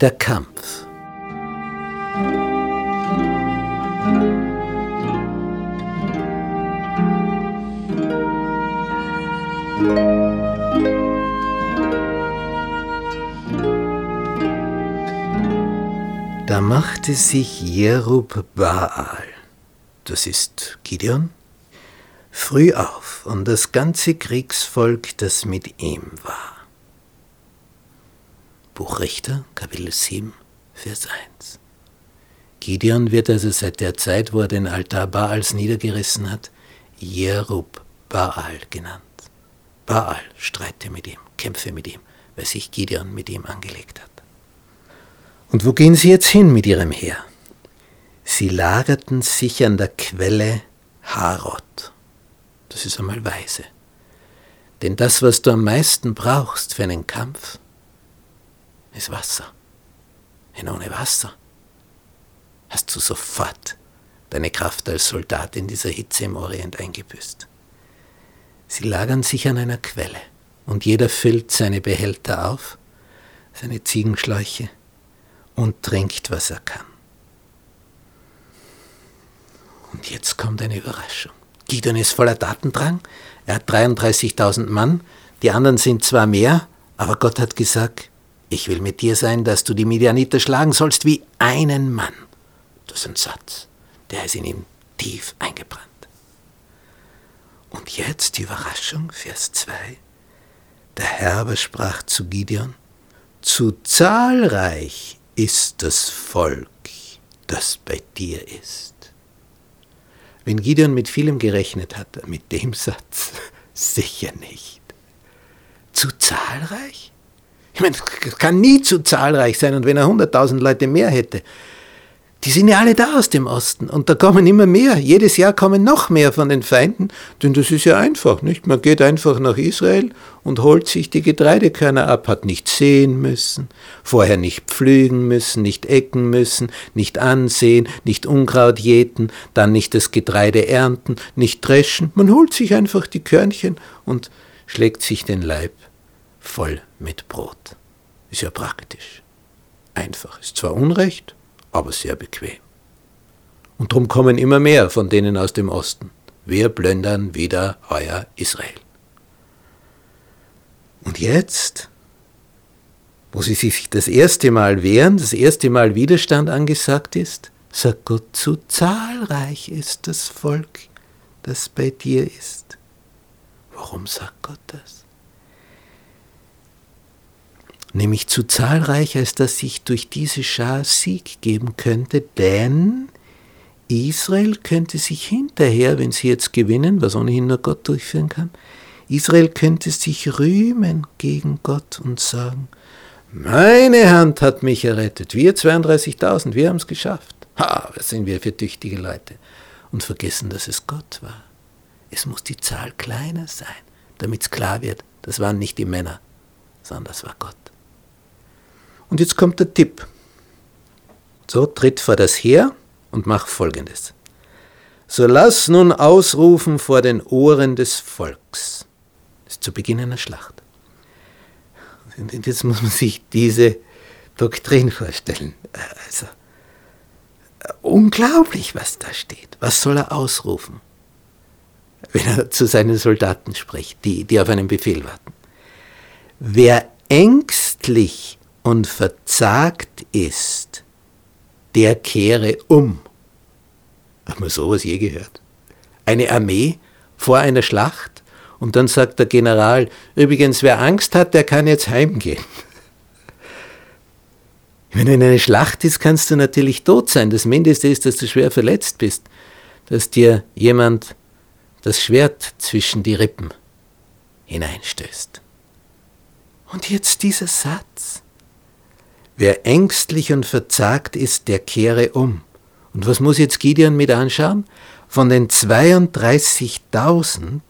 Der Kampf. Da machte sich Jerub Baal, das ist Gideon, früh auf und das ganze Kriegsvolk, das mit ihm war. Buch Richter, Kapitel 7, Vers 1. Gideon wird also seit der Zeit, wo er den Altar Baals niedergerissen hat, Jerub Baal genannt. Baal streite mit ihm, kämpfe mit ihm, weil sich Gideon mit ihm angelegt hat. Und wo gehen sie jetzt hin mit ihrem Heer? Sie lagerten sich an der Quelle Harod. Das ist einmal weise. Denn das, was du am meisten brauchst für einen Kampf, ist Wasser. Denn ohne Wasser hast du sofort deine Kraft als Soldat in dieser Hitze im Orient eingebüßt. Sie lagern sich an einer Quelle und jeder füllt seine Behälter auf, seine Ziegenschläuche und trinkt, was er kann. Und jetzt kommt eine Überraschung. Gideon ist voller Datendrang, er hat 33.000 Mann, die anderen sind zwar mehr, aber Gott hat gesagt, ich will mit dir sein, dass du die Midianiter schlagen sollst wie einen Mann. Das ist ein Satz, der ist in ihm tief eingebrannt. Und jetzt die Überraschung, Vers 2. Der Herr sprach zu Gideon, zu zahlreich ist das Volk, das bei dir ist. Wenn Gideon mit vielem gerechnet hat, mit dem Satz sicher nicht. Zu zahlreich? Ich meine, es kann nie zu zahlreich sein. Und wenn er 100.000 Leute mehr hätte, die sind ja alle da aus dem Osten und da kommen immer mehr. Jedes Jahr kommen noch mehr von den Feinden, denn das ist ja einfach, nicht? Man geht einfach nach Israel und holt sich die Getreidekörner ab, hat nicht sehen müssen, vorher nicht pflügen müssen, nicht ecken müssen, nicht ansehen, nicht Unkraut jäten, dann nicht das Getreide ernten, nicht dreschen. Man holt sich einfach die Körnchen und schlägt sich den Leib voll mit Brot. Ist ja praktisch. Einfach. Ist zwar Unrecht, aber sehr bequem. Und drum kommen immer mehr von denen aus dem Osten. Wir plündern wieder euer Israel. Und jetzt, wo sie sich das erste Mal wehren, das erste Mal Widerstand angesagt ist, sagt Gott, zu zahlreich ist das Volk, das bei dir ist. Warum sagt Gott das? Nämlich zu zahlreich, als dass sich durch diese Schar Sieg geben könnte, denn Israel könnte sich hinterher, wenn sie jetzt gewinnen, was ohnehin nur Gott durchführen kann, Israel könnte sich rühmen gegen Gott und sagen, meine Hand hat mich errettet, wir 32.000, wir haben es geschafft. Ha, was sind wir für tüchtige Leute. Und vergessen, dass es Gott war. Es muss die Zahl kleiner sein, damit es klar wird, das waren nicht die Männer, sondern das war Gott. Und jetzt kommt der Tipp. So, tritt vor das Heer und mach Folgendes. So lass nun ausrufen vor den Ohren des Volks. Das ist zu Beginn einer Schlacht. Und jetzt muss man sich diese Doktrin vorstellen. Also, unglaublich, was da steht. Was soll er ausrufen, wenn er zu seinen Soldaten spricht, die, die auf einen Befehl warten? Wer ängstlich und verzagt ist, der kehre um. Haben wir sowas je gehört? Eine Armee vor einer Schlacht und dann sagt der General, übrigens, wer Angst hat, der kann jetzt heimgehen. Wenn du in einer Schlacht ist, kannst du natürlich tot sein. Das Mindeste ist, dass du schwer verletzt bist, dass dir jemand das Schwert zwischen die Rippen hineinstößt. Und jetzt dieser Satz. Wer ängstlich und verzagt ist, der kehre um. Und was muss jetzt Gideon mit anschauen? Von den 32.000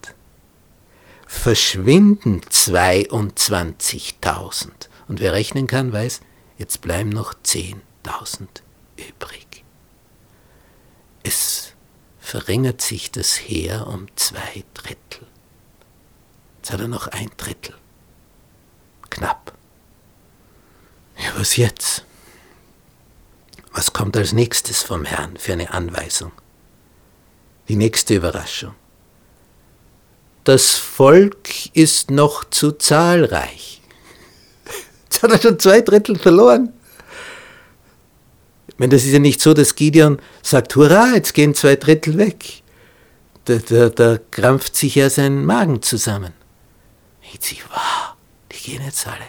verschwinden 22.000. Und wer rechnen kann, weiß, jetzt bleiben noch 10.000 übrig. Es verringert sich das Heer um zwei Drittel. Jetzt hat er noch ein Drittel. Knapp. Ja, was jetzt? Was kommt als nächstes vom Herrn für eine Anweisung? Die nächste Überraschung. Das Volk ist noch zu zahlreich. Jetzt hat er schon zwei Drittel verloren. Ich meine, das ist ja nicht so, dass Gideon sagt, hurra, jetzt gehen zwei Drittel weg. Da, da, da krampft sich ja sein Magen zusammen. Ich sich, wow, die gehen jetzt alle.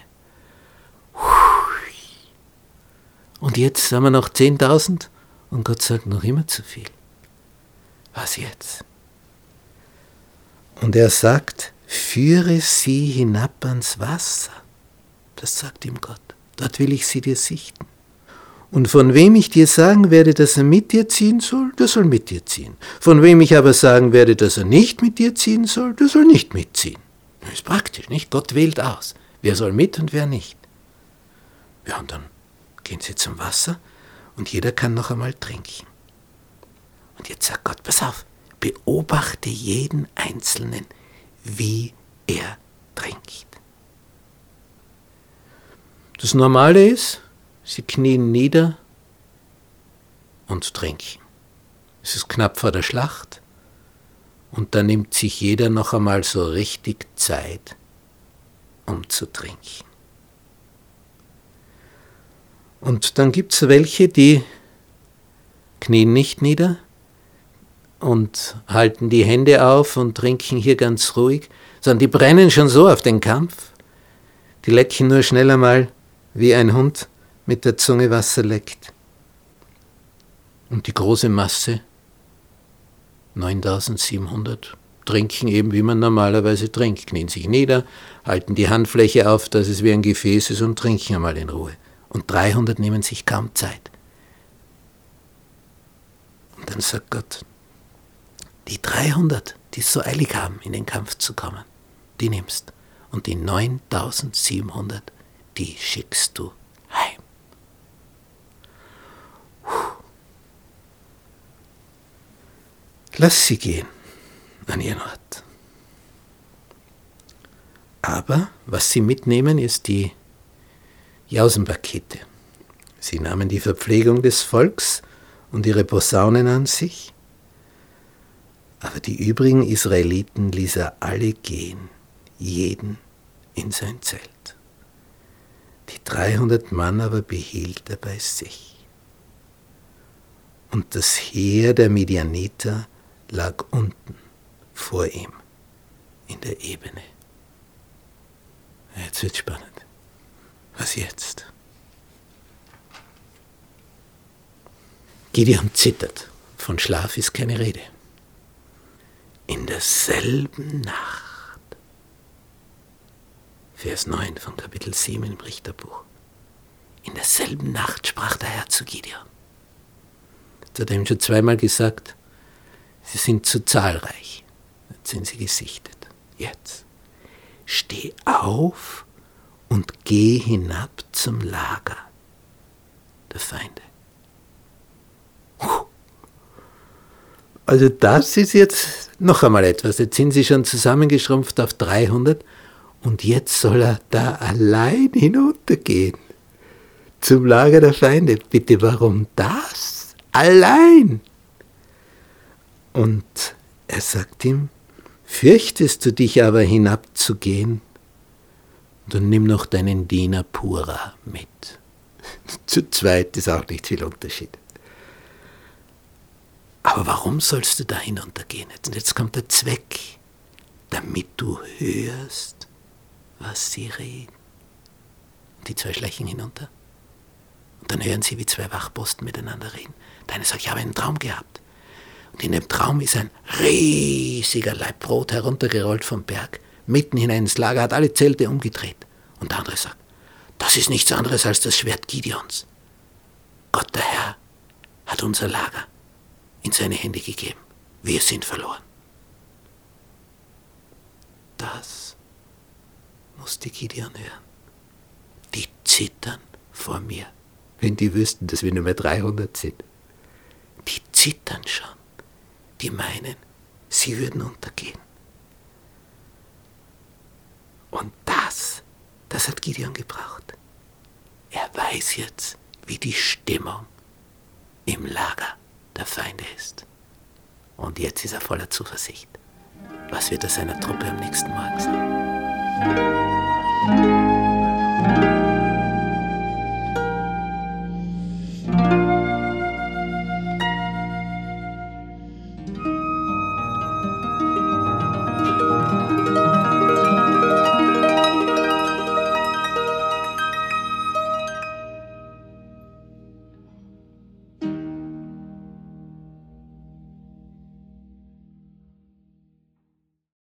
Und jetzt haben wir noch 10.000 und Gott sagt noch immer zu viel. Was jetzt? Und er sagt, führe sie hinab ans Wasser. Das sagt ihm Gott. Dort will ich sie dir sichten. Und von wem ich dir sagen werde, dass er mit dir ziehen soll, der soll mit dir ziehen. Von wem ich aber sagen werde, dass er nicht mit dir ziehen soll, der soll nicht mitziehen. Das ist praktisch, nicht? Gott wählt aus. Wer soll mit und wer nicht. Ja, und dann gehen sie zum Wasser und jeder kann noch einmal trinken. Und jetzt sagt Gott, pass auf, beobachte jeden Einzelnen, wie er trinkt. Das Normale ist, sie knien nieder und trinken. Es ist knapp vor der Schlacht und da nimmt sich jeder noch einmal so richtig Zeit, um zu trinken. Und dann gibt es welche, die knien nicht nieder, und halten die Hände auf und trinken hier ganz ruhig, sondern die brennen schon so auf den Kampf. Die lecken nur schneller mal, wie ein Hund mit der Zunge Wasser leckt. Und die große Masse, 9700, trinken eben, wie man normalerweise trinkt, knien sich nieder, halten die Handfläche auf, dass es wie ein Gefäß ist und trinken einmal in Ruhe. Und 300 nehmen sich kaum Zeit. Und dann sagt Gott, die 300, die es so eilig haben, in den Kampf zu kommen, die nimmst. Und die 9700, die schickst du heim. Lass sie gehen an ihren Ort. Aber was sie mitnehmen, ist die Jausenpakete. Sie nahmen die Verpflegung des Volks und ihre Posaunen an sich aber die übrigen Israeliten ließ er alle gehen, jeden in sein Zelt. Die 300 Mann aber behielt er bei sich. Und das Heer der Midianiter lag unten vor ihm in der Ebene. Jetzt wird spannend. Was jetzt? Gideon zittert. Von Schlaf ist keine Rede in derselben Nacht. Vers 9 von Kapitel 7 im Richterbuch. In derselben Nacht sprach der Herr zu Gideon. Jetzt hat ihm schon zweimal gesagt, sie sind zu zahlreich. Jetzt sind sie gesichtet. Jetzt. Steh auf und geh hinab zum Lager der Feinde. Also das ist jetzt noch einmal etwas. Jetzt sind sie schon zusammengeschrumpft auf 300 und jetzt soll er da allein hinuntergehen zum Lager der Feinde. Bitte, warum das? Allein! Und er sagt ihm, fürchtest du dich aber hinabzugehen, dann nimm noch deinen Diener Pura mit. Zu zweit ist auch nicht viel Unterschied. Aber warum sollst du da hinuntergehen? Und jetzt kommt der Zweck, damit du hörst, was sie reden. Die zwei schleichen hinunter. Und dann hören sie, wie zwei Wachposten miteinander reden. Der eine sagt, ich habe einen Traum gehabt. Und in dem Traum ist ein riesiger Leib Brot heruntergerollt vom Berg, mitten hinein ins Lager, hat alle Zelte umgedreht. Und der andere sagt, das ist nichts anderes als das Schwert Gideons. Gott der Herr hat unser Lager in seine Hände gegeben. Wir sind verloren. Das musste Gideon hören. Die zittern vor mir, wenn die wüssten, dass wir nur mehr 300 sind. Die zittern schon. Die meinen, sie würden untergehen. Das, das hat Gideon gebraucht. Er weiß jetzt, wie die Stimmung im Lager der Feinde ist. Und jetzt ist er voller Zuversicht. Was wird er seiner Truppe am nächsten Morgen sagen?